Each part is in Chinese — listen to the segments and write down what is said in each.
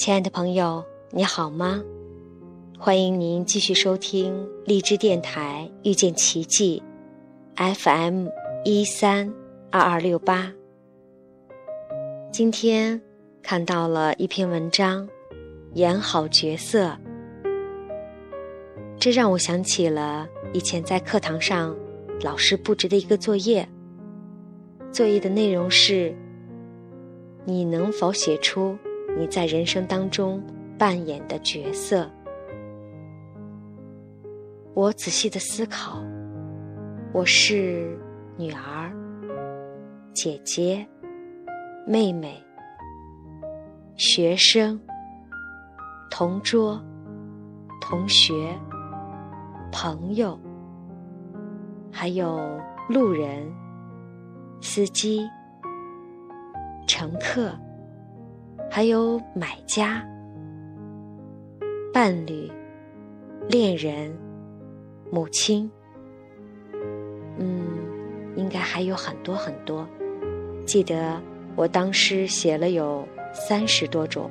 亲爱的朋友，你好吗？欢迎您继续收听荔枝电台遇见奇迹，FM 一三二二六八。今天看到了一篇文章，演好角色，这让我想起了以前在课堂上老师布置的一个作业。作业的内容是：你能否写出？你在人生当中扮演的角色，我仔细的思考，我是女儿、姐姐、妹妹、学生、同桌、同学、朋友，还有路人、司机、乘客。还有买家、伴侣、恋人、母亲，嗯，应该还有很多很多。记得我当时写了有三十多种。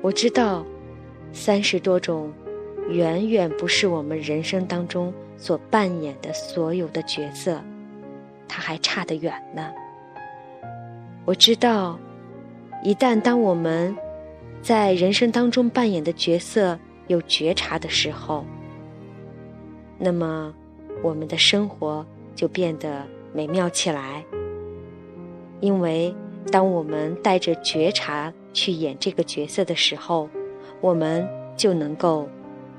我知道，三十多种远远不是我们人生当中所扮演的所有的角色，它还差得远呢。我知道，一旦当我们在人生当中扮演的角色有觉察的时候，那么我们的生活就变得美妙起来。因为当我们带着觉察去演这个角色的时候，我们就能够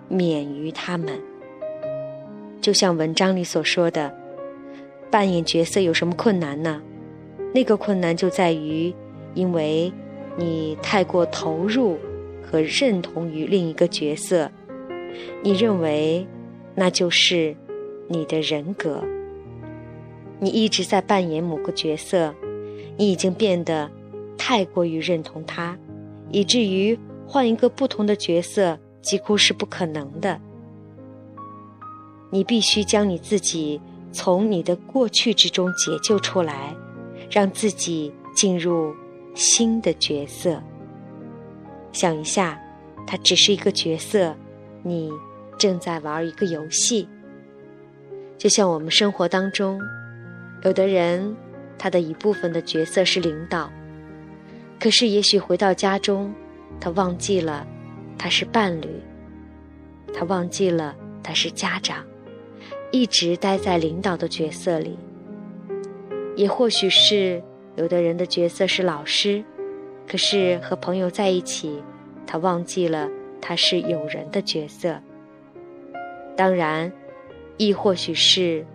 免于他们。就像文章里所说的，扮演角色有什么困难呢？那个困难就在于，因为你太过投入和认同于另一个角色，你认为那就是你的人格。你一直在扮演某个角色，你已经变得太过于认同他，以至于换一个不同的角色几乎是不可能的。你必须将你自己从你的过去之中解救出来。让自己进入新的角色。想一下，它只是一个角色，你正在玩一个游戏。就像我们生活当中，有的人他的一部分的角色是领导，可是也许回到家中，他忘记了他是伴侣，他忘记了他是家长，一直待在领导的角色里。也或许是有的人的角色是老师，可是和朋友在一起，他忘记了他是友人的角色。当然，亦或许是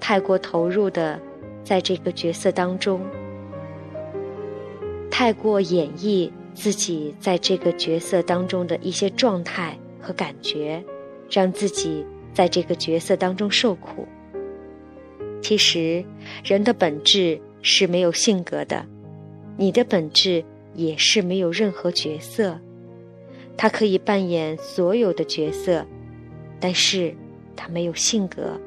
太过投入的在这个角色当中，太过演绎自己在这个角色当中的一些状态和感觉，让自己在这个角色当中受苦。其实，人的本质是没有性格的，你的本质也是没有任何角色。他可以扮演所有的角色，但是他没有性格，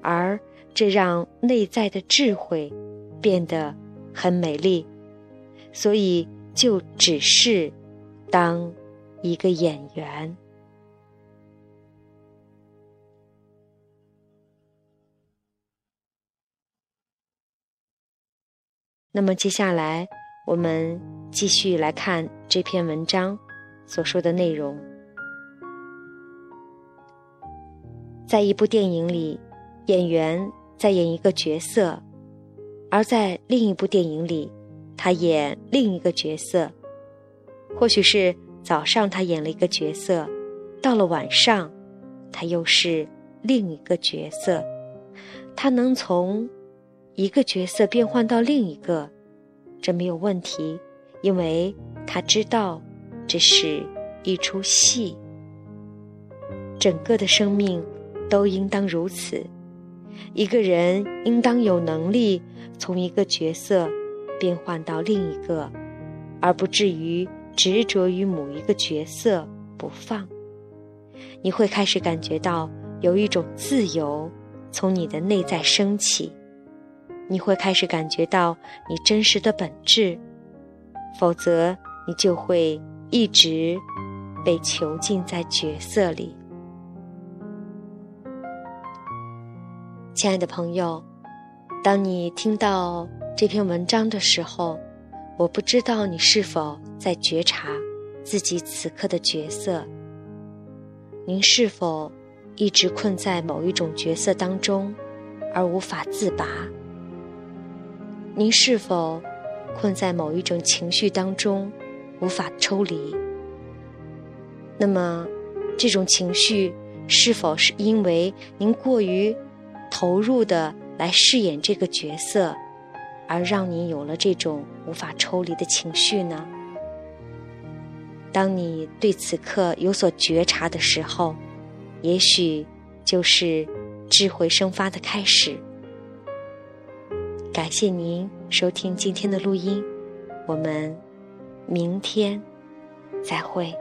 而这让内在的智慧变得很美丽。所以，就只是当一个演员。那么接下来，我们继续来看这篇文章所说的内容。在一部电影里，演员在演一个角色；而在另一部电影里，他演另一个角色。或许是早上他演了一个角色，到了晚上，他又是另一个角色。他能从。一个角色变换到另一个，这没有问题，因为他知道这是一出戏。整个的生命都应当如此，一个人应当有能力从一个角色变换到另一个，而不至于执着于某一个角色不放。你会开始感觉到有一种自由从你的内在升起。你会开始感觉到你真实的本质，否则你就会一直被囚禁在角色里。亲爱的朋友，当你听到这篇文章的时候，我不知道你是否在觉察自己此刻的角色。您是否一直困在某一种角色当中，而无法自拔？您是否困在某一种情绪当中，无法抽离？那么，这种情绪是否是因为您过于……投入的来饰演这个角色，而让你有了这种无法抽离的情绪呢？当你对此刻有所觉察的时候，也许就是智慧生发的开始。感谢您收听今天的录音，我们明天再会。